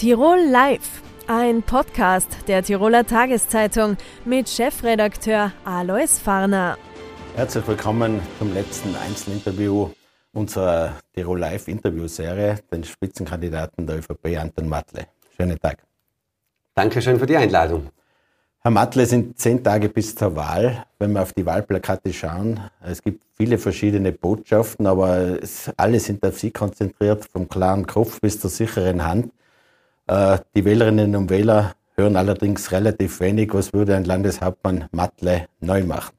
Tirol Live, ein Podcast der Tiroler Tageszeitung mit Chefredakteur Alois Farner. Herzlich willkommen zum letzten Einzelinterview unserer Tirol Live Interviewserie, den Spitzenkandidaten der ÖVP Anton Matle. Schönen Tag. Dankeschön für die Einladung. Herr Matle, es sind zehn Tage bis zur Wahl. Wenn wir auf die Wahlplakate schauen, es gibt viele verschiedene Botschaften, aber es, alle sind auf Sie konzentriert, vom klaren Kopf bis zur sicheren Hand. Äh, die Wählerinnen und Wähler hören allerdings relativ wenig. Was würde ein Landeshauptmann Matle neu machen?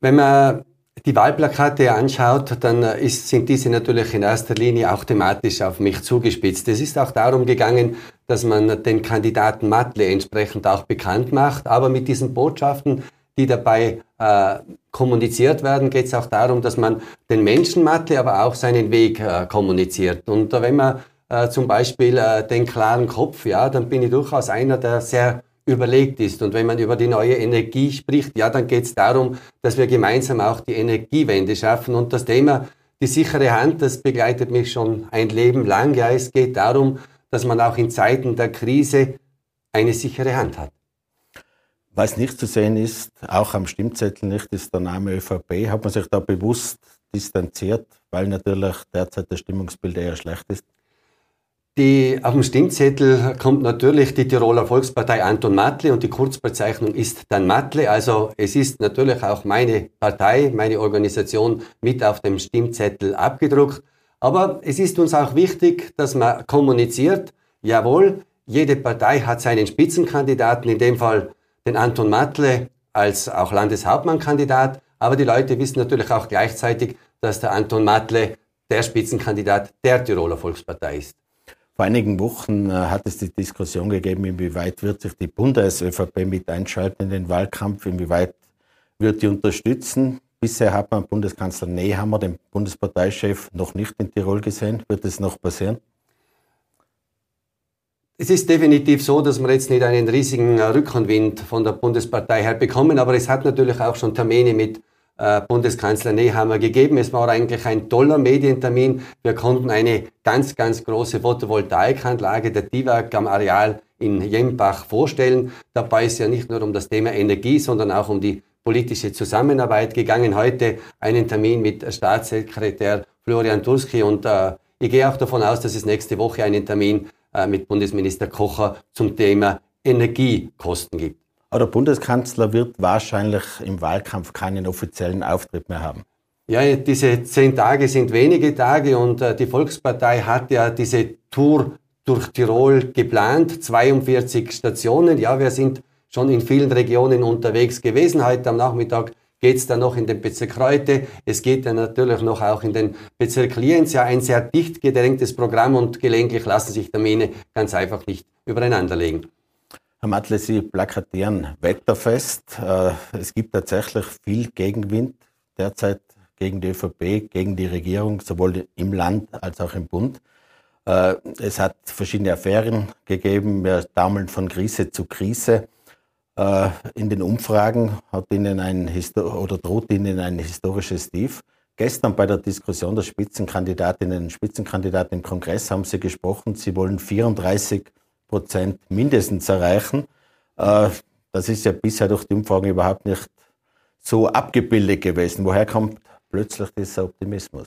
Wenn man die Wahlplakate anschaut, dann ist, sind diese natürlich in erster Linie auch thematisch auf mich zugespitzt. Es ist auch darum gegangen, dass man den Kandidaten Matle entsprechend auch bekannt macht. Aber mit diesen Botschaften, die dabei äh, kommuniziert werden, geht es auch darum, dass man den Menschen Matle, aber auch seinen Weg äh, kommuniziert. Und äh, wenn man äh, zum Beispiel äh, den klaren Kopf, ja, dann bin ich durchaus einer, der sehr überlegt ist. Und wenn man über die neue Energie spricht, ja, dann geht es darum, dass wir gemeinsam auch die Energiewende schaffen. Und das Thema, die sichere Hand, das begleitet mich schon ein Leben lang. Ja, es geht darum, dass man auch in Zeiten der Krise eine sichere Hand hat. Was nicht zu sehen ist, auch am Stimmzettel nicht, ist der Name ÖVP. Hat man sich da bewusst distanziert, weil natürlich derzeit das Stimmungsbild eher schlecht ist? Die, auf dem Stimmzettel kommt natürlich die Tiroler Volkspartei Anton Matle und die Kurzbezeichnung ist dann Matle. Also es ist natürlich auch meine Partei, meine Organisation mit auf dem Stimmzettel abgedruckt. Aber es ist uns auch wichtig, dass man kommuniziert, jawohl, jede Partei hat seinen Spitzenkandidaten, in dem Fall den Anton Matle als auch Landeshauptmannkandidat. Aber die Leute wissen natürlich auch gleichzeitig, dass der Anton Matle der Spitzenkandidat der Tiroler Volkspartei ist. Vor einigen Wochen äh, hat es die Diskussion gegeben, inwieweit wird sich die Bundes-ÖVP mit einschalten in den Wahlkampf, inwieweit wird die unterstützen. Bisher hat man Bundeskanzler Nehammer, den Bundesparteichef, noch nicht in Tirol gesehen. Wird es noch passieren? Es ist definitiv so, dass wir jetzt nicht einen riesigen Rückenwind von der Bundespartei her bekommen, aber es hat natürlich auch schon Termine mit äh, Bundeskanzler Nehammer gegeben. Es war eigentlich ein toller Medientermin. Wir konnten eine ganz, ganz große Photovoltaikanlage der TIWAG am Areal in Jembach vorstellen. Dabei ist ja nicht nur um das Thema Energie, sondern auch um die politische Zusammenarbeit gegangen. Heute einen Termin mit Staatssekretär Florian Turski und äh, ich gehe auch davon aus, dass es nächste Woche einen Termin äh, mit Bundesminister Kocher zum Thema Energiekosten gibt. Aber der Bundeskanzler wird wahrscheinlich im Wahlkampf keinen offiziellen Auftritt mehr haben. Ja, diese zehn Tage sind wenige Tage und äh, die Volkspartei hat ja diese Tour durch Tirol geplant, 42 Stationen. Ja, wir sind schon in vielen Regionen unterwegs gewesen. Heute am Nachmittag geht es dann noch in den Bezirk Reute. Es geht dann natürlich noch auch in den Bezirk Lienz. Ja, ein sehr dicht gedrängtes Programm und gelegentlich lassen sich Termine ganz einfach nicht übereinander legen. Herr Matle, Sie plakatieren wetterfest. Äh, es gibt tatsächlich viel Gegenwind derzeit gegen die ÖVP, gegen die Regierung, sowohl im Land als auch im Bund. Äh, es hat verschiedene Affären gegeben. Wir taumeln von Krise zu Krise. Äh, in den Umfragen hat Ihnen ein oder droht Ihnen ein historisches Tief. Gestern bei der Diskussion der Spitzenkandidatinnen und Spitzenkandidaten im Kongress haben Sie gesprochen, Sie wollen 34 Prozent mindestens erreichen. Äh, das ist ja bisher durch die Umfragen überhaupt nicht so abgebildet gewesen. Woher kommt plötzlich dieser Optimismus?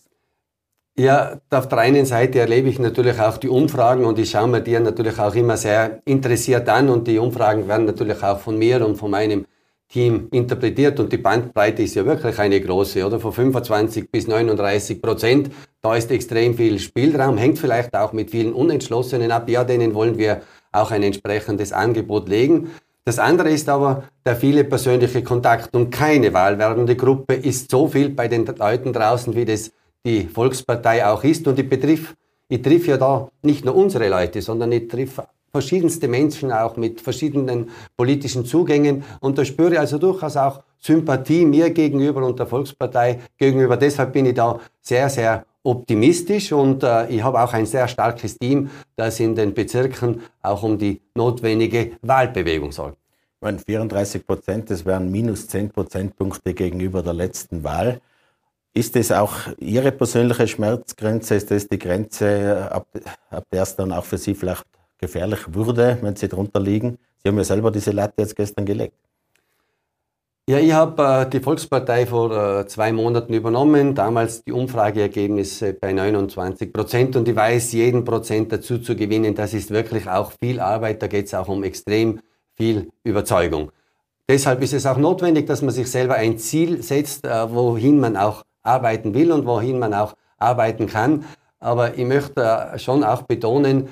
Ja, auf der einen Seite erlebe ich natürlich auch die Umfragen und ich schaue mir die natürlich auch immer sehr interessiert an und die Umfragen werden natürlich auch von mir und von meinem Team interpretiert und die Bandbreite ist ja wirklich eine große, oder? Von 25 bis 39 Prozent. Da ist extrem viel Spielraum, hängt vielleicht auch mit vielen Unentschlossenen ab. Ja, denen wollen wir auch ein entsprechendes Angebot legen. Das andere ist aber der viele persönliche Kontakt und keine wahlwerbende Gruppe ist so viel bei den Leuten draußen, wie das die Volkspartei auch ist. Und ich betriff, ich triff ja da nicht nur unsere Leute, sondern ich triff verschiedenste Menschen auch mit verschiedenen politischen Zugängen und da spüre ich also durchaus auch Sympathie mir gegenüber und der Volkspartei gegenüber. Deshalb bin ich da sehr, sehr optimistisch und äh, ich habe auch ein sehr starkes Team, das in den Bezirken auch um die notwendige Wahlbewegung sorgt. Meine 34 Prozent, das wären minus 10 Prozentpunkte gegenüber der letzten Wahl. Ist das auch Ihre persönliche Schmerzgrenze? Ist das die Grenze, ab, ab der es dann auch für Sie vielleicht gefährlich würde, wenn Sie drunter liegen? Sie haben ja selber diese Latte jetzt gestern gelegt. Ja, ich habe äh, die Volkspartei vor äh, zwei Monaten übernommen, damals die Umfrageergebnisse bei 29 Prozent und ich weiß, jeden Prozent dazu zu gewinnen, das ist wirklich auch viel Arbeit, da geht es auch um extrem viel Überzeugung. Deshalb ist es auch notwendig, dass man sich selber ein Ziel setzt, äh, wohin man auch arbeiten will und wohin man auch arbeiten kann. Aber ich möchte äh, schon auch betonen,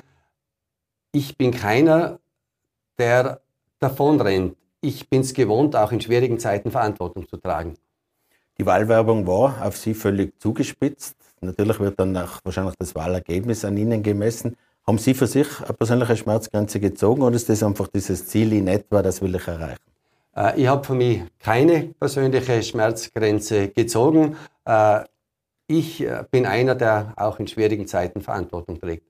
ich bin keiner, der davonrennt ich bin es gewohnt, auch in schwierigen Zeiten Verantwortung zu tragen. Die Wahlwerbung war auf Sie völlig zugespitzt. Natürlich wird dann auch wahrscheinlich das Wahlergebnis an Ihnen gemessen. Haben Sie für sich eine persönliche Schmerzgrenze gezogen oder ist das einfach dieses Ziel in etwa, das will ich erreichen? Äh, ich habe für mich keine persönliche Schmerzgrenze gezogen. Äh, ich äh, bin einer, der auch in schwierigen Zeiten Verantwortung trägt.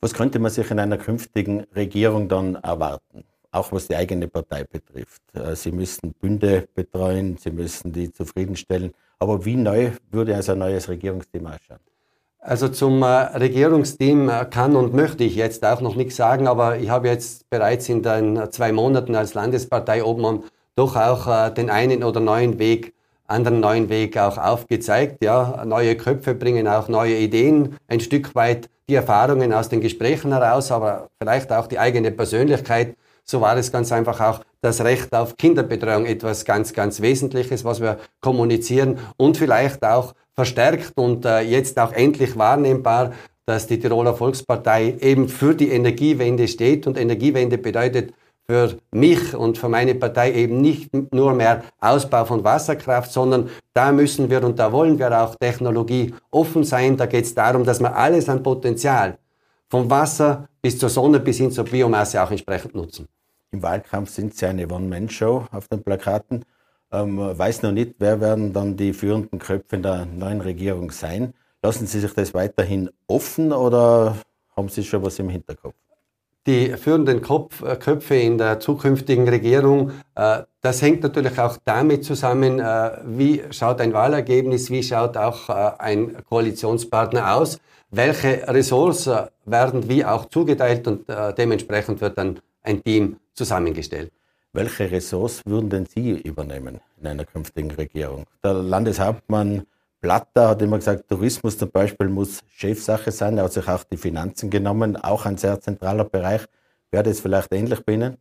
Was könnte man sich in einer künftigen Regierung dann erwarten? Auch was die eigene Partei betrifft. Äh, sie müssten Bünde betreuen, sie müssen die zufriedenstellen. Aber wie neu würde also ein neues Regierungsteam ausschauen? Also zum äh, Regierungsteam äh, kann und möchte ich jetzt auch noch nichts sagen, aber ich habe jetzt bereits in den zwei Monaten als Landespartei Obmann doch auch den einen oder neuen Weg, anderen neuen Weg auch aufgezeigt. Ja, neue Köpfe bringen auch neue Ideen, ein Stück weit die Erfahrungen aus den Gesprächen heraus, aber vielleicht auch die eigene Persönlichkeit so war es ganz einfach auch das Recht auf Kinderbetreuung etwas ganz, ganz Wesentliches, was wir kommunizieren und vielleicht auch verstärkt und äh, jetzt auch endlich wahrnehmbar, dass die Tiroler Volkspartei eben für die Energiewende steht und Energiewende bedeutet für mich und für meine Partei eben nicht nur mehr Ausbau von Wasserkraft, sondern da müssen wir und da wollen wir auch Technologie offen sein. Da geht es darum, dass wir alles an Potenzial vom Wasser bis zur Sonne bis hin zur Biomasse auch entsprechend nutzen. Im Wahlkampf sind sie eine One-Man-Show auf den Plakaten. Ähm, weiß noch nicht, wer werden dann die führenden Köpfe in der neuen Regierung sein. Lassen Sie sich das weiterhin offen oder haben Sie schon was im Hinterkopf? Die führenden Kopf, äh, Köpfe in der zukünftigen Regierung, äh, das hängt natürlich auch damit zusammen, äh, wie schaut ein Wahlergebnis, wie schaut auch äh, ein Koalitionspartner aus, welche Ressorts werden wie auch zugeteilt und äh, dementsprechend wird dann ein Team zusammengestellt. Welche Ressorts würden denn Sie übernehmen in einer künftigen Regierung? Der Landeshauptmann Platter hat immer gesagt, Tourismus zum Beispiel muss Chefsache sein. Er hat sich auch die Finanzen genommen, auch ein sehr zentraler Bereich. Wäre das vielleicht ähnlich bei Ihnen?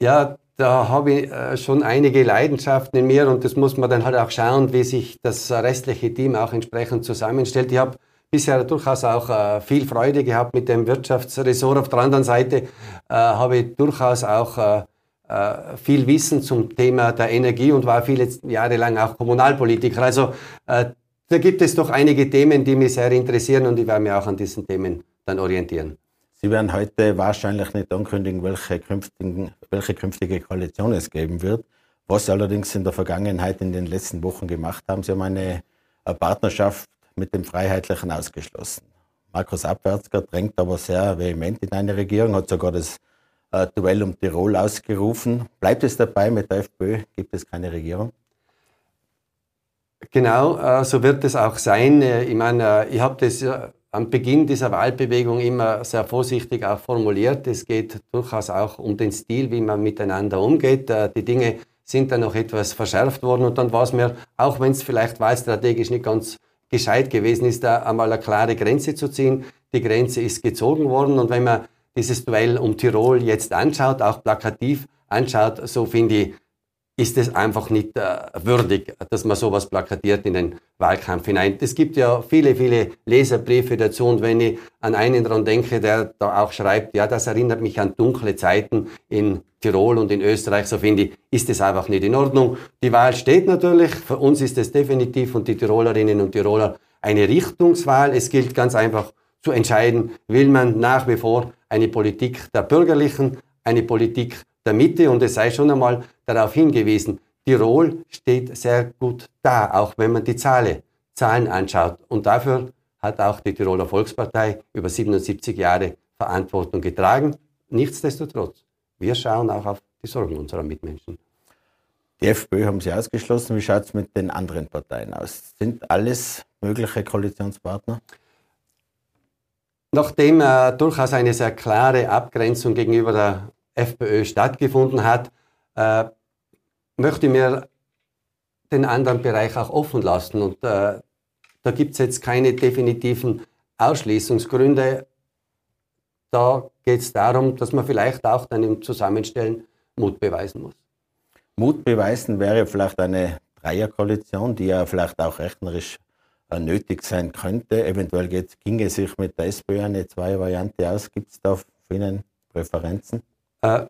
Ja, da habe ich äh, schon einige Leidenschaften in mir und das muss man dann halt auch schauen, wie sich das restliche Team auch entsprechend zusammenstellt. Ich habe bisher durchaus auch äh, viel Freude gehabt mit dem Wirtschaftsressort. Auf der anderen Seite äh, habe ich durchaus auch äh, äh, viel Wissen zum Thema der Energie und war viele Jahre lang auch Kommunalpolitiker. Also äh, da gibt es doch einige Themen, die mich sehr interessieren und ich werde mich auch an diesen Themen dann orientieren. Sie werden heute wahrscheinlich nicht ankündigen, welche, welche künftige Koalition es geben wird. Was Sie allerdings in der Vergangenheit, in den letzten Wochen gemacht haben, Sie haben eine Partnerschaft mit dem Freiheitlichen ausgeschlossen. Markus Abwärtsger drängt aber sehr vehement in eine Regierung, hat sogar das äh, Duell um Tirol ausgerufen. Bleibt es dabei, mit der FPÖ gibt es keine Regierung? Genau, äh, so wird es auch sein. Äh, ich meine, äh, ich habe das äh, am Beginn dieser Wahlbewegung immer sehr vorsichtig auch formuliert. Es geht durchaus auch um den Stil, wie man miteinander umgeht. Die Dinge sind dann noch etwas verschärft worden und dann war es mir, auch wenn es vielleicht wahlstrategisch nicht ganz gescheit gewesen ist, da einmal eine klare Grenze zu ziehen. Die Grenze ist gezogen worden und wenn man dieses Duell um Tirol jetzt anschaut, auch plakativ anschaut, so finde ich, ist es einfach nicht äh, würdig, dass man sowas plakatiert in den Wahlkampf hinein. Es gibt ja viele, viele Leserbriefe dazu und wenn ich an einen daran denke, der da auch schreibt, ja, das erinnert mich an dunkle Zeiten in Tirol und in Österreich, so finde ich, ist es einfach nicht in Ordnung. Die Wahl steht natürlich, für uns ist es definitiv und die Tirolerinnen und Tiroler eine Richtungswahl. Es gilt ganz einfach zu entscheiden, will man nach wie vor eine Politik der Bürgerlichen, eine Politik der Mitte und es sei schon einmal darauf hingewiesen, Tirol steht sehr gut da, auch wenn man die Zahlen, Zahlen anschaut. Und dafür hat auch die Tiroler Volkspartei über 77 Jahre Verantwortung getragen. Nichtsdestotrotz, wir schauen auch auf die Sorgen unserer Mitmenschen. Die FPÖ haben Sie ausgeschlossen. Wie schaut es mit den anderen Parteien aus? Sind alles mögliche Koalitionspartner? Nachdem äh, durchaus eine sehr klare Abgrenzung gegenüber der FPÖ stattgefunden hat, äh, möchte mir den anderen Bereich auch offen lassen. Und äh, da gibt es jetzt keine definitiven Ausschließungsgründe. Da geht es darum, dass man vielleicht auch dann im Zusammenstellen Mut beweisen muss. Mut beweisen wäre vielleicht eine Dreierkoalition, die ja vielleicht auch rechnerisch äh, nötig sein könnte. Eventuell ginge sich mit der SPÖ eine Zwei-Variante aus. Gibt es da für Ihnen Präferenzen? Äh,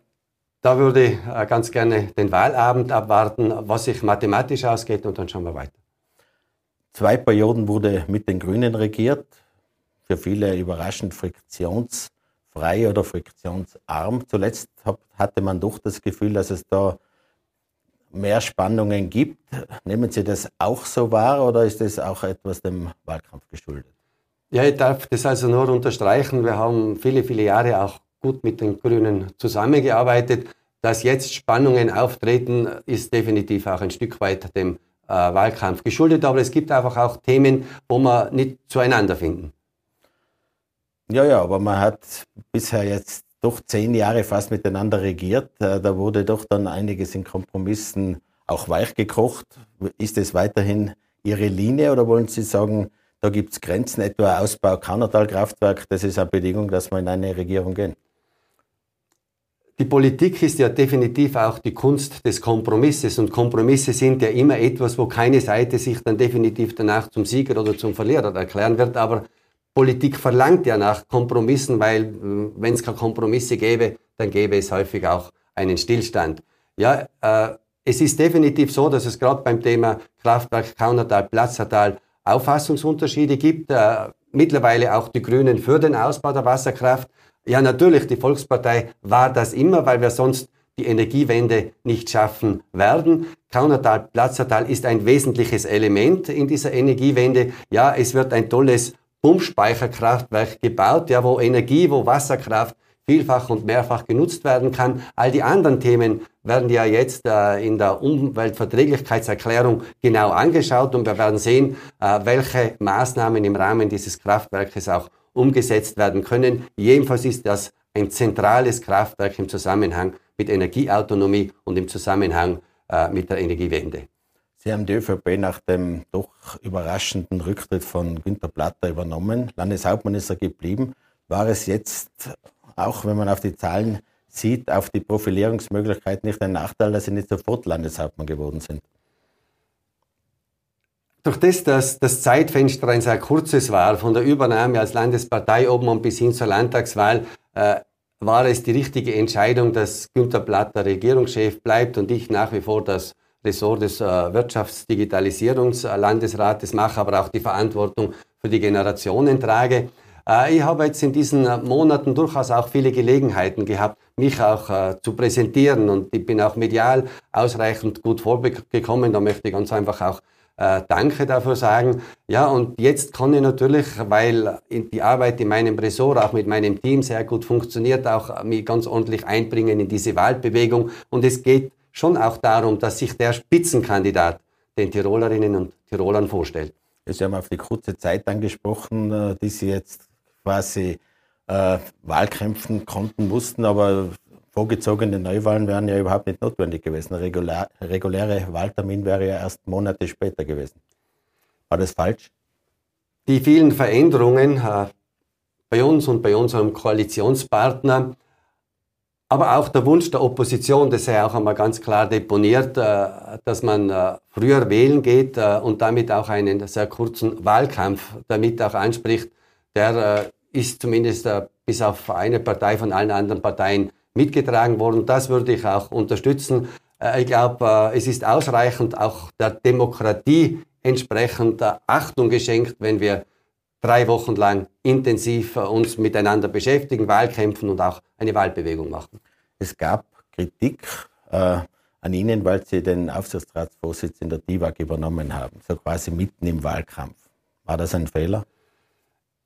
da würde ich äh, ganz gerne den Wahlabend abwarten, was sich mathematisch ausgeht und dann schauen wir weiter. Zwei Perioden wurde mit den Grünen regiert. Für viele überraschend friktionsfrei oder friktionsarm. Zuletzt hatte man doch das Gefühl, dass es da mehr Spannungen gibt. Nehmen Sie das auch so wahr oder ist das auch etwas dem Wahlkampf geschuldet? Ja, ich darf das also nur unterstreichen. Wir haben viele, viele Jahre auch gut mit den Grünen zusammengearbeitet. Dass jetzt Spannungen auftreten, ist definitiv auch ein Stück weit dem äh, Wahlkampf geschuldet. Aber es gibt einfach auch Themen, wo wir nicht zueinander finden. Ja, ja, aber man hat bisher jetzt doch zehn Jahre fast miteinander regiert. Äh, da wurde doch dann einiges in Kompromissen auch weichgekocht. Ist es weiterhin Ihre Linie oder wollen Sie sagen, da gibt es Grenzen, etwa Ausbau Kaunertal-Kraftwerk, das ist eine Bedingung, dass wir in eine Regierung gehen? Die Politik ist ja definitiv auch die Kunst des Kompromisses und Kompromisse sind ja immer etwas, wo keine Seite sich dann definitiv danach zum Sieger oder zum Verlierer erklären wird, aber Politik verlangt ja nach Kompromissen, weil äh, wenn es keine Kompromisse gäbe, dann gäbe es häufig auch einen Stillstand. Ja, äh, es ist definitiv so, dass es gerade beim Thema Kraftwerk Kaunertal, Platzertal Auffassungsunterschiede gibt. Äh, mittlerweile auch die Grünen für den Ausbau der Wasserkraft. Ja, natürlich, die Volkspartei war das immer, weil wir sonst die Energiewende nicht schaffen werden. Kaunertal, Platzertal ist ein wesentliches Element in dieser Energiewende. Ja, es wird ein tolles Pumpspeicherkraftwerk gebaut, ja, wo Energie, wo Wasserkraft vielfach und mehrfach genutzt werden kann. All die anderen Themen werden ja jetzt äh, in der Umweltverträglichkeitserklärung genau angeschaut und wir werden sehen, äh, welche Maßnahmen im Rahmen dieses Kraftwerkes auch umgesetzt werden können. Jedenfalls ist das ein zentrales Kraftwerk im Zusammenhang mit Energieautonomie und im Zusammenhang äh, mit der Energiewende. Sie haben die ÖVP nach dem doch überraschenden Rücktritt von Günter Platter übernommen. Landeshauptmann ist er geblieben. War es jetzt, auch wenn man auf die Zahlen sieht, auf die Profilierungsmöglichkeit nicht ein Nachteil, dass Sie nicht sofort Landeshauptmann geworden sind? Durch das, dass das Zeitfenster ein sehr kurzes war, von der Übernahme als Landesparteiobmann bis hin zur Landtagswahl, äh, war es die richtige Entscheidung, dass Günter Platter Regierungschef bleibt und ich nach wie vor das Ressort des äh, Wirtschaftsdigitalisierungslandesrates mache, aber auch die Verantwortung für die Generationen trage. Äh, ich habe jetzt in diesen Monaten durchaus auch viele Gelegenheiten gehabt, mich auch äh, zu präsentieren und ich bin auch medial ausreichend gut vorgekommen. Da möchte ich ganz einfach auch äh, Danke dafür sagen. Ja, und jetzt kann ich natürlich, weil die Arbeit in meinem Ressort auch mit meinem Team sehr gut funktioniert, auch mich ganz ordentlich einbringen in diese Wahlbewegung. Und es geht schon auch darum, dass sich der Spitzenkandidat den Tirolerinnen und Tirolern vorstellt. Sie haben auf die kurze Zeit angesprochen, äh, die Sie jetzt quasi äh, Wahlkämpfen konnten mussten, aber vorgezogene Neuwahlen wären ja überhaupt nicht notwendig gewesen. Der regulär, reguläre Wahltermin wäre ja erst Monate später gewesen. War das falsch? Die vielen Veränderungen äh, bei uns und bei unserem Koalitionspartner aber auch der Wunsch der Opposition, das sei auch einmal ganz klar deponiert, äh, dass man äh, früher wählen geht äh, und damit auch einen sehr kurzen Wahlkampf damit auch anspricht, der ist zumindest bis auf eine Partei von allen anderen Parteien mitgetragen worden. Das würde ich auch unterstützen. Ich glaube, es ist ausreichend auch der Demokratie entsprechend Achtung geschenkt, wenn wir drei Wochen lang intensiv uns miteinander beschäftigen, Wahlkämpfen und auch eine Wahlbewegung machen. Es gab Kritik äh, an Ihnen, weil Sie den Aufsichtsratsvorsitz in der DIVAG übernommen haben, so quasi mitten im Wahlkampf. War das ein Fehler?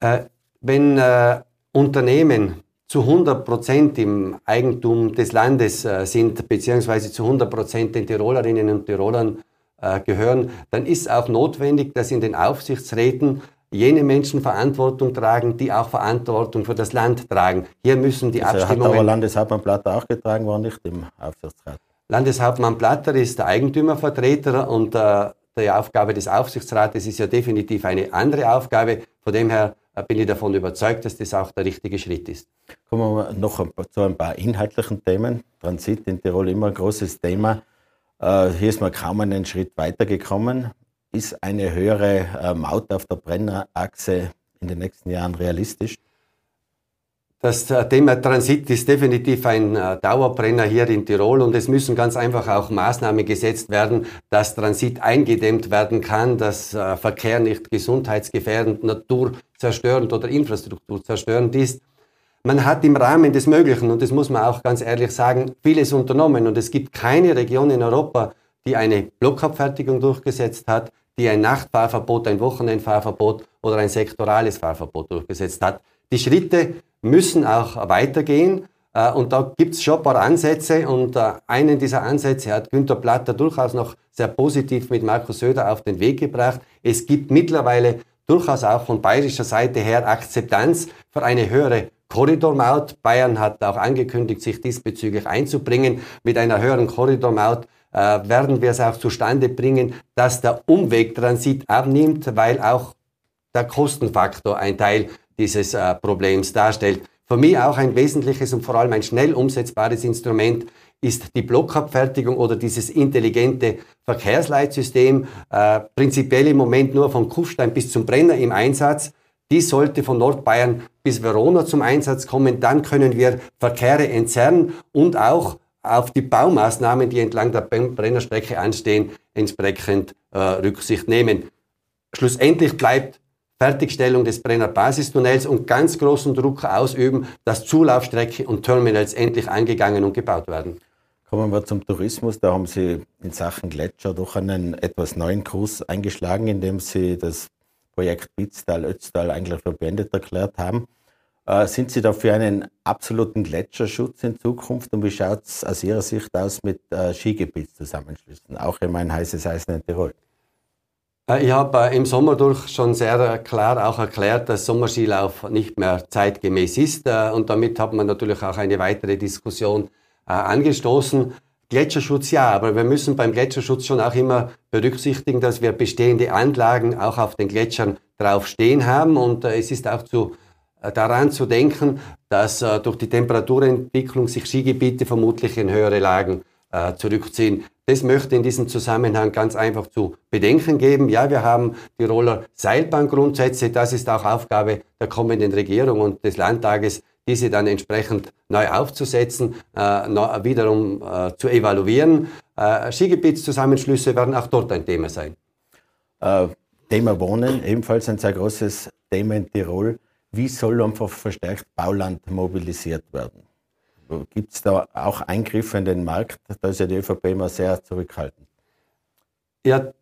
Äh, wenn äh, Unternehmen zu 100 Prozent im Eigentum des Landes äh, sind, beziehungsweise zu 100 Prozent den Tirolerinnen und Tirolern äh, gehören, dann ist auch notwendig, dass in den Aufsichtsräten jene Menschen Verantwortung tragen, die auch Verantwortung für das Land tragen. Hier müssen die also Abstimmungen... Hat aber Landeshauptmann Platter auch getragen, war nicht im Aufsichtsrat? Landeshauptmann Platter ist der Eigentümervertreter und äh, die Aufgabe des Aufsichtsrates ist ja definitiv eine andere Aufgabe. Von dem her bin ich davon überzeugt, dass das auch der richtige Schritt ist. Kommen wir noch zu ein paar inhaltlichen Themen. Transit in Tirol immer ein großes Thema. Äh, hier ist man kaum einen Schritt weitergekommen. Ist eine höhere äh, Maut auf der Brennerachse in den nächsten Jahren realistisch? Das Thema Transit ist definitiv ein Dauerbrenner hier in Tirol und es müssen ganz einfach auch Maßnahmen gesetzt werden, dass Transit eingedämmt werden kann, dass Verkehr nicht gesundheitsgefährdend, naturzerstörend oder infrastrukturzerstörend ist. Man hat im Rahmen des Möglichen, und das muss man auch ganz ehrlich sagen, vieles unternommen und es gibt keine Region in Europa, die eine Blockabfertigung durchgesetzt hat, die ein Nachtfahrverbot, ein Wochenendfahrverbot oder ein sektorales Fahrverbot durchgesetzt hat. Die Schritte müssen auch weitergehen. Äh, und da gibt es schon ein paar Ansätze und äh, einen dieser Ansätze hat Günter Platter durchaus noch sehr positiv mit Markus Söder auf den Weg gebracht. Es gibt mittlerweile durchaus auch von bayerischer Seite her Akzeptanz für eine höhere Korridormaut. Bayern hat auch angekündigt, sich diesbezüglich einzubringen. Mit einer höheren Korridormaut äh, werden wir es auch zustande bringen, dass der Umwegtransit abnimmt, weil auch der Kostenfaktor ein Teil dieses äh, Problems darstellt. Für mich auch ein wesentliches und vor allem ein schnell umsetzbares Instrument ist die Blockabfertigung oder dieses intelligente Verkehrsleitsystem, äh, prinzipiell im Moment nur von Kufstein bis zum Brenner im Einsatz. Die sollte von Nordbayern bis Verona zum Einsatz kommen. Dann können wir Verkehre entzerren und auch auf die Baumaßnahmen, die entlang der Brennerstrecke anstehen, entsprechend äh, Rücksicht nehmen. Schlussendlich bleibt Fertigstellung des Brenner Basistunnels und ganz großen Druck ausüben, dass Zulaufstrecke und Terminals endlich angegangen und gebaut werden. Kommen wir zum Tourismus. Da haben Sie in Sachen Gletscher doch einen etwas neuen Kurs eingeschlagen, indem Sie das Projekt Bitztal, Ötztal eigentlich für beendet erklärt haben. Äh, sind Sie da für einen absoluten Gletscherschutz in Zukunft und wie schaut es aus Ihrer Sicht aus mit äh, Skigebietszusammenschlüssen, auch in mein heißes Eisen in Tirol? Äh, ich habe äh, im Sommer durch schon sehr klar auch erklärt, dass Sommerskilauf nicht mehr zeitgemäß ist äh, und damit hat man natürlich auch eine weitere Diskussion äh, angestoßen. Gletscherschutz ja, aber wir müssen beim Gletscherschutz schon auch immer berücksichtigen, dass wir bestehende Anlagen auch auf den Gletschern drauf stehen haben und äh, es ist auch zu, äh, daran zu denken, dass äh, durch die Temperaturentwicklung sich Skigebiete vermutlich in höhere Lagen äh, zurückziehen. Das möchte in diesem Zusammenhang ganz einfach zu bedenken geben. Ja, wir haben die Roller Seilbahngrundsätze. Das ist auch Aufgabe der kommenden Regierung und des Landtages, diese dann entsprechend neu aufzusetzen, äh, wiederum äh, zu evaluieren. Äh, Skigebietszusammenschlüsse werden auch dort ein Thema sein. Äh, Thema Wohnen, ebenfalls ein sehr großes Thema in Tirol. Wie soll einfach verstärkt Bauland mobilisiert werden? Gibt es da auch Eingriffe in den Markt? Da ist ja die ÖVP immer sehr zurückhaltend. Ja,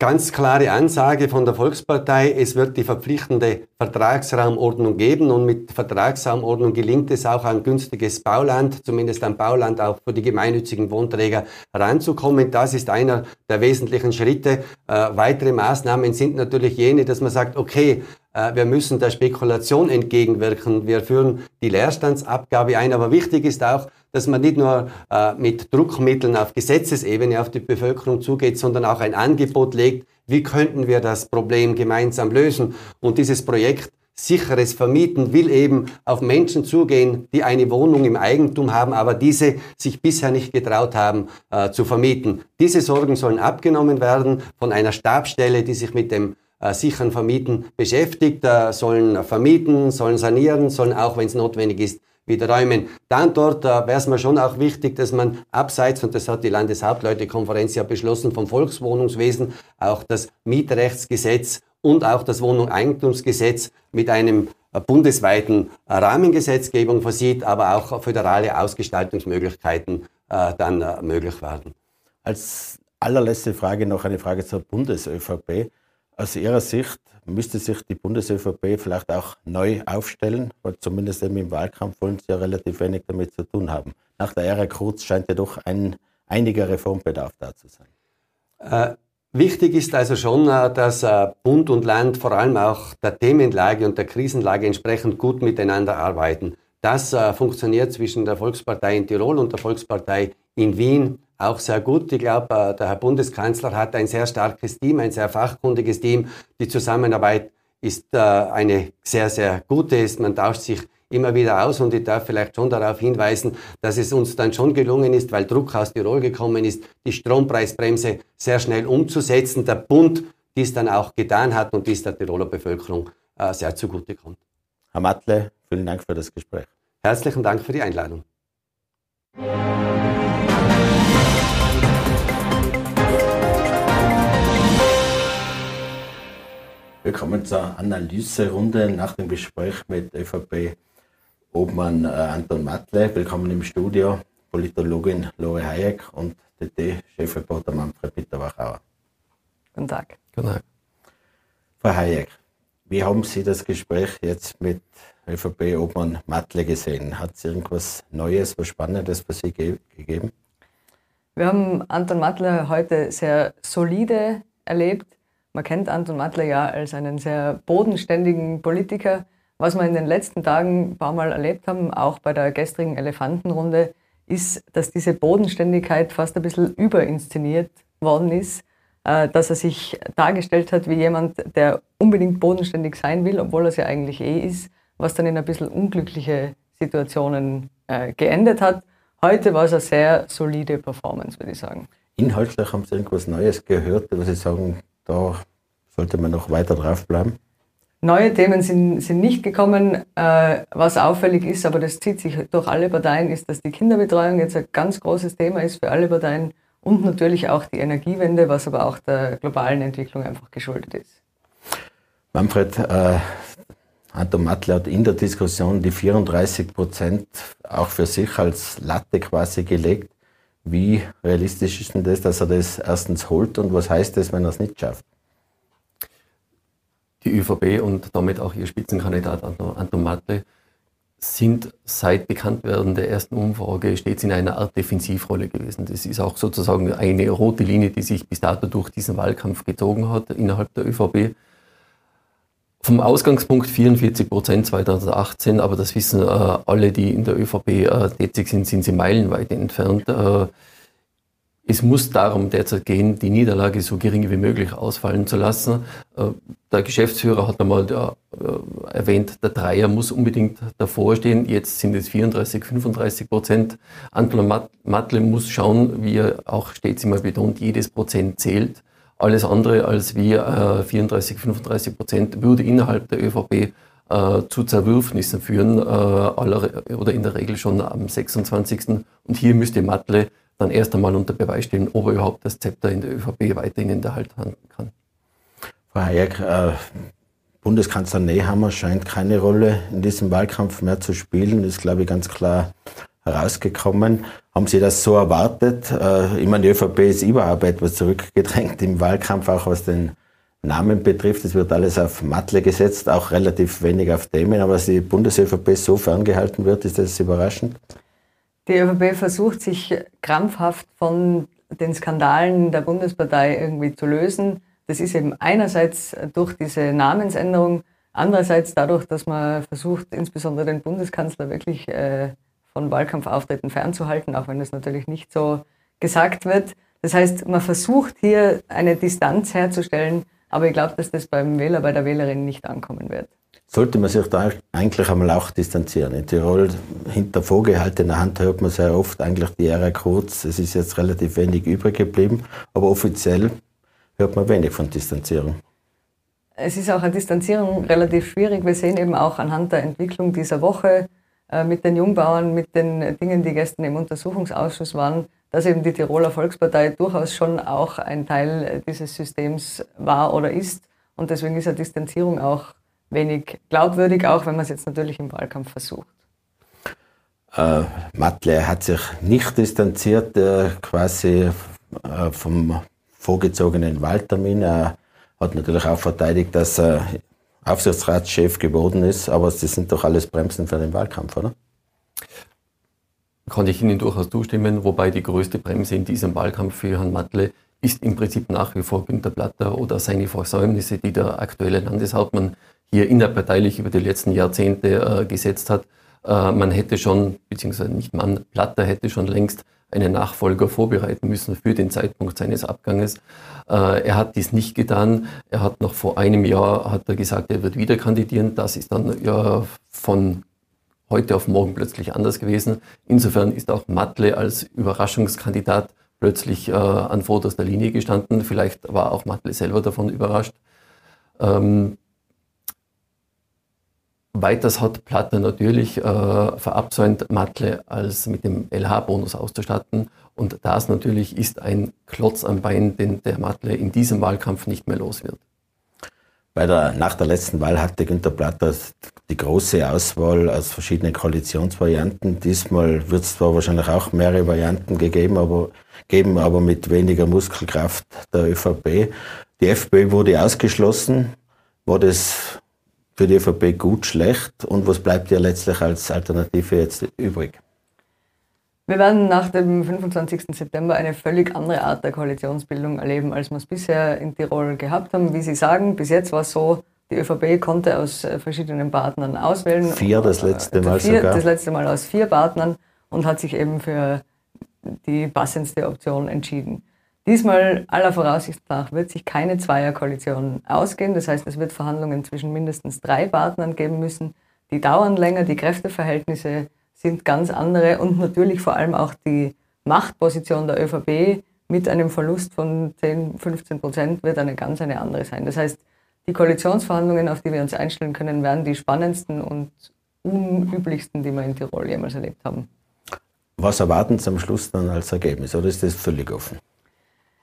ganz klare Ansage von der Volkspartei, es wird die verpflichtende Vertragsraumordnung geben und mit Vertragsraumordnung gelingt es auch an günstiges Bauland, zumindest an Bauland auch für die gemeinnützigen Wohnträger heranzukommen. Das ist einer der wesentlichen Schritte. Äh, weitere Maßnahmen sind natürlich jene, dass man sagt, okay, wir müssen der Spekulation entgegenwirken. Wir führen die Leerstandsabgabe ein, aber wichtig ist auch, dass man nicht nur äh, mit Druckmitteln auf Gesetzesebene auf die Bevölkerung zugeht, sondern auch ein Angebot legt, wie könnten wir das Problem gemeinsam lösen. Und dieses Projekt sicheres Vermieten will eben auf Menschen zugehen, die eine Wohnung im Eigentum haben, aber diese sich bisher nicht getraut haben äh, zu vermieten. Diese Sorgen sollen abgenommen werden von einer Stabstelle, die sich mit dem äh, sicheren Vermieten beschäftigt, äh, sollen vermieten, sollen sanieren, sollen auch, wenn es notwendig ist, wieder räumen. Dann dort äh, wäre es mir schon auch wichtig, dass man abseits, und das hat die Landeshauptleutekonferenz ja beschlossen, vom Volkswohnungswesen auch das Mietrechtsgesetz und auch das Wohnungseigentumsgesetz mit einem bundesweiten Rahmengesetzgebung versieht, aber auch föderale Ausgestaltungsmöglichkeiten äh, dann äh, möglich werden. Als allerletzte Frage noch eine Frage zur Bundes-ÖVP. Aus Ihrer Sicht müsste sich die Bundes-ÖVP vielleicht auch neu aufstellen, weil zumindest im Wahlkampf wollen Sie ja relativ wenig damit zu tun haben. Nach der Ära Kurz scheint ja doch ein einiger Reformbedarf da zu sein. Äh, wichtig ist also schon, äh, dass äh, Bund und Land vor allem auch der Themenlage und der Krisenlage entsprechend gut miteinander arbeiten. Das äh, funktioniert zwischen der Volkspartei in Tirol und der Volkspartei in Wien auch sehr gut. Ich glaube, äh, der Herr Bundeskanzler hat ein sehr starkes Team, ein sehr fachkundiges Team. Die Zusammenarbeit ist äh, eine sehr, sehr gute. Ist. Man tauscht sich immer wieder aus und ich darf vielleicht schon darauf hinweisen, dass es uns dann schon gelungen ist, weil Druck aus Tirol gekommen ist, die Strompreisbremse sehr schnell umzusetzen. Der Bund dies dann auch getan hat und dies der Tiroler Bevölkerung äh, sehr zugutekommt. Herr Matle, vielen Dank für das Gespräch. Herzlichen Dank für die Einladung. Wir kommen zur Analyserunde nach dem Gespräch mit ÖVP-Obmann äh, Anton Matle. Willkommen im Studio, Politologin Lore Hayek und DT-Chefreporter Manfred Peter-Wachauer. Guten Tag. Guten Tag. Frau Hayek, wie haben Sie das Gespräch jetzt mit ÖVP-Obmann Matle gesehen? Hat es irgendwas Neues, was Spannendes für Sie ge gegeben? Wir haben Anton Matle heute sehr solide erlebt man kennt Anton Mattler ja als einen sehr bodenständigen Politiker. Was wir in den letzten Tagen ein paar Mal erlebt haben, auch bei der gestrigen Elefantenrunde, ist, dass diese Bodenständigkeit fast ein bisschen überinszeniert worden ist. Äh, dass er sich dargestellt hat wie jemand, der unbedingt bodenständig sein will, obwohl er es ja eigentlich eh ist, was dann in ein bisschen unglückliche Situationen äh, geendet hat. Heute war es eine sehr solide Performance, würde ich sagen. Inhaltlich haben Sie irgendwas Neues gehört, was Sie sagen, da sollte man noch weiter draufbleiben. Neue Themen sind, sind nicht gekommen. Äh, was auffällig ist, aber das zieht sich durch alle Parteien, ist, dass die Kinderbetreuung jetzt ein ganz großes Thema ist für alle Parteien und natürlich auch die Energiewende, was aber auch der globalen Entwicklung einfach geschuldet ist. Manfred, äh, Anton Matle hat in der Diskussion die 34 Prozent auch für sich als Latte quasi gelegt. Wie realistisch ist denn das, dass er das erstens holt und was heißt das, wenn er es nicht schafft? Die ÖVP und damit auch ihr Spitzenkandidat Anton Matle sind seit Bekanntwerden der ersten Umfrage stets in einer Art Defensivrolle gewesen. Das ist auch sozusagen eine rote Linie, die sich bis dato durch diesen Wahlkampf gezogen hat innerhalb der ÖVP. Vom Ausgangspunkt 44 Prozent 2018, aber das wissen äh, alle, die in der ÖVP äh, tätig sind, sind sie meilenweit entfernt. Äh, es muss darum derzeit gehen, die Niederlage so gering wie möglich ausfallen zu lassen. Äh, der Geschäftsführer hat einmal der, äh, erwähnt, der Dreier muss unbedingt davor stehen. Jetzt sind es 34, 35 Prozent. Anton Matle muss schauen, wie er auch stets immer betont, jedes Prozent zählt. Alles andere als wir, äh, 34, 35 Prozent, würde innerhalb der ÖVP äh, zu Zerwürfnissen führen, äh, aller, oder in der Regel schon am 26. Und hier müsste Matle dann erst einmal unter Beweis stellen, ob er überhaupt das Zepter in der ÖVP weiterhin in der Hand halten kann. Frau Hayek, äh, Bundeskanzler Nehammer scheint keine Rolle in diesem Wahlkampf mehr zu spielen, ist, glaube ich, ganz klar herausgekommen. Haben Sie das so erwartet? Äh, ich meine, die ÖVP ist überhaupt etwas zurückgedrängt im Wahlkampf, auch was den Namen betrifft. Es wird alles auf Matle gesetzt, auch relativ wenig auf Themen. Aber dass die Bundes-ÖVP so ferngehalten wird, ist das überraschend? Die ÖVP versucht sich krampfhaft von den Skandalen der Bundespartei irgendwie zu lösen. Das ist eben einerseits durch diese Namensänderung, andererseits dadurch, dass man versucht, insbesondere den Bundeskanzler wirklich äh, von Wahlkampfauftritten fernzuhalten, auch wenn das natürlich nicht so gesagt wird. Das heißt, man versucht hier eine Distanz herzustellen, aber ich glaube, dass das beim Wähler, bei der Wählerin nicht ankommen wird. Sollte man sich da eigentlich einmal auch distanzieren? In Tirol hinter vorgehaltener Hand hört man sehr oft eigentlich die Ära kurz. Es ist jetzt relativ wenig übrig geblieben, aber offiziell hört man wenig von Distanzierung. Es ist auch eine Distanzierung relativ schwierig. Wir sehen eben auch anhand der Entwicklung dieser Woche, mit den Jungbauern, mit den Dingen, die gestern im Untersuchungsausschuss waren, dass eben die Tiroler Volkspartei durchaus schon auch ein Teil dieses Systems war oder ist. Und deswegen ist eine Distanzierung auch wenig glaubwürdig, auch wenn man es jetzt natürlich im Wahlkampf versucht. Äh, Matle hat sich nicht distanziert, äh, quasi äh, vom vorgezogenen Wahltermin. Er hat natürlich auch verteidigt, dass er Aufsichtsratschef geworden ist, aber das sind doch alles Bremsen für den Wahlkampf, oder? Kann ich Ihnen durchaus zustimmen, wobei die größte Bremse in diesem Wahlkampf für Herrn Matle ist im Prinzip nach wie vor Günter Platter oder seine Versäumnisse, die der aktuelle Landeshauptmann hier innerparteilich über die letzten Jahrzehnte äh, gesetzt hat. Äh, man hätte schon, beziehungsweise nicht man, Platter hätte schon längst einen Nachfolger vorbereiten müssen für den Zeitpunkt seines Abganges. Äh, er hat dies nicht getan. Er hat noch vor einem Jahr hat er gesagt, er wird wieder kandidieren. Das ist dann ja von heute auf morgen plötzlich anders gewesen. Insofern ist auch Matle als Überraschungskandidat plötzlich äh, an vorderster Linie gestanden. Vielleicht war auch Matle selber davon überrascht. Ähm, Weiters hat Platter natürlich äh, verabsäumt, Matle als mit dem LH-Bonus auszustatten. Und das natürlich ist ein Klotz am Bein, den der Matle in diesem Wahlkampf nicht mehr los wird. Bei der, nach der letzten Wahl hatte Günter Platter die große Auswahl aus verschiedenen Koalitionsvarianten. Diesmal wird es zwar wahrscheinlich auch mehrere Varianten gegeben, aber, geben, aber mit weniger Muskelkraft der ÖVP. Die FPÖ wurde ausgeschlossen. War das für die ÖVP gut, schlecht und was bleibt ihr letztlich als Alternative jetzt übrig? Wir werden nach dem 25. September eine völlig andere Art der Koalitionsbildung erleben, als wir es bisher in Tirol gehabt haben. Wie Sie sagen, bis jetzt war es so, die ÖVP konnte aus äh, verschiedenen Partnern auswählen. Vier das letzte Mal vier, sogar. Das letzte Mal aus vier Partnern und hat sich eben für die passendste Option entschieden. Diesmal aller Voraussicht nach wird sich keine Zweierkoalition ausgehen. Das heißt, es wird Verhandlungen zwischen mindestens drei Partnern geben müssen. Die dauern länger, die Kräfteverhältnisse sind ganz andere und natürlich vor allem auch die Machtposition der ÖVP mit einem Verlust von 10, 15 Prozent wird eine ganz eine andere sein. Das heißt, die Koalitionsverhandlungen, auf die wir uns einstellen können, werden die spannendsten und unüblichsten, die wir in Tirol jemals erlebt haben. Was erwarten Sie am Schluss dann als Ergebnis oder ist das völlig offen?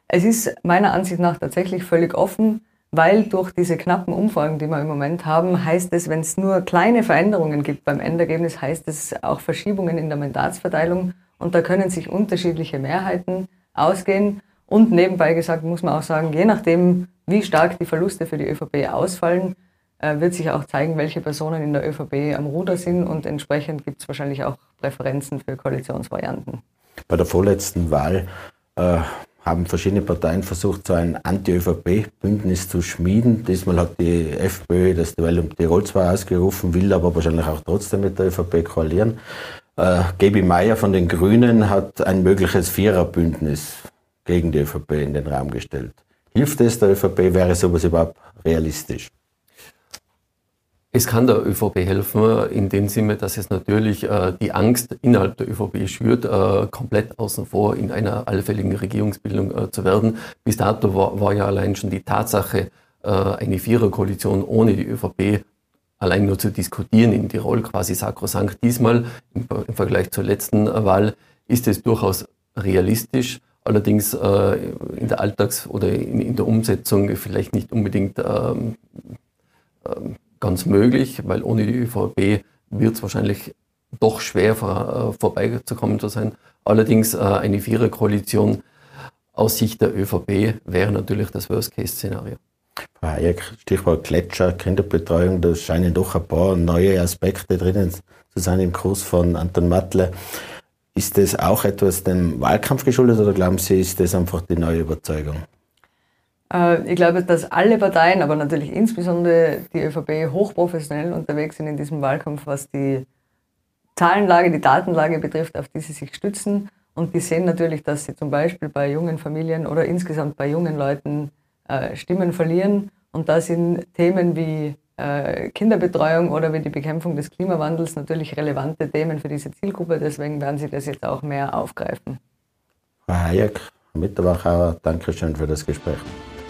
Es ist meiner Ansicht nach tatsächlich völlig offen, weil durch diese knappen Umfragen, die wir im Moment haben, heißt es, wenn es nur kleine Veränderungen gibt beim Endergebnis, heißt es auch Verschiebungen in der Mandatsverteilung und da können sich unterschiedliche Mehrheiten ausgehen. Und nebenbei gesagt muss man auch sagen, je nachdem, wie stark die Verluste für die ÖVP ausfallen, äh, wird sich auch zeigen, welche Personen in der ÖVP am Ruder sind und entsprechend gibt es wahrscheinlich auch Präferenzen für Koalitionsvarianten. Bei der vorletzten Wahl äh, haben verschiedene Parteien versucht, so ein Anti-ÖVP-Bündnis zu schmieden. Diesmal hat die FPÖ das Duell um Tirol zwar ausgerufen, will aber wahrscheinlich auch trotzdem mit der ÖVP koalieren. Äh, Gaby Meyer von den Grünen hat ein mögliches Viererbündnis gegen die ÖVP in den Raum gestellt. Hilft es der ÖVP? Wäre sowas überhaupt realistisch? Es kann der ÖVP helfen, in dem Sinne, dass es natürlich äh, die Angst innerhalb der ÖVP schürt, äh, komplett außen vor in einer allfälligen Regierungsbildung äh, zu werden. Bis dato war, war, ja allein schon die Tatsache, äh, eine Viererkoalition ohne die ÖVP allein nur zu diskutieren in Tirol quasi sakrosankt. Diesmal im, im Vergleich zur letzten Wahl ist es durchaus realistisch. Allerdings äh, in der Alltags- oder in, in, der Umsetzung vielleicht nicht unbedingt ähm, ähm, ganz möglich, weil ohne die ÖVP wird es wahrscheinlich doch schwer vor, äh, vorbeizukommen zu sein. Allerdings äh, eine Viererkoalition aus Sicht der ÖVP wäre natürlich das Worst-Case-Szenario. Frau Hayek, Stichwort Gletscher, Kinderbetreuung, da scheinen doch ein paar neue Aspekte drinnen zu sein im Kurs von Anton Matle. Ist das auch etwas dem Wahlkampf geschuldet oder glauben Sie, ist das einfach die neue Überzeugung? Äh, ich glaube, dass alle Parteien, aber natürlich insbesondere die ÖVP, hochprofessionell unterwegs sind in diesem Wahlkampf, was die Zahlenlage, die Datenlage betrifft, auf die sie sich stützen. Und die sehen natürlich, dass sie zum Beispiel bei jungen Familien oder insgesamt bei jungen Leuten äh, Stimmen verlieren. Und da sind Themen wie äh, Kinderbetreuung oder wie die Bekämpfung des Klimawandels natürlich relevante Themen für diese Zielgruppe. Deswegen werden sie das jetzt auch mehr aufgreifen. Frau Hayek, Mitarbeiter, danke schön für das Gespräch.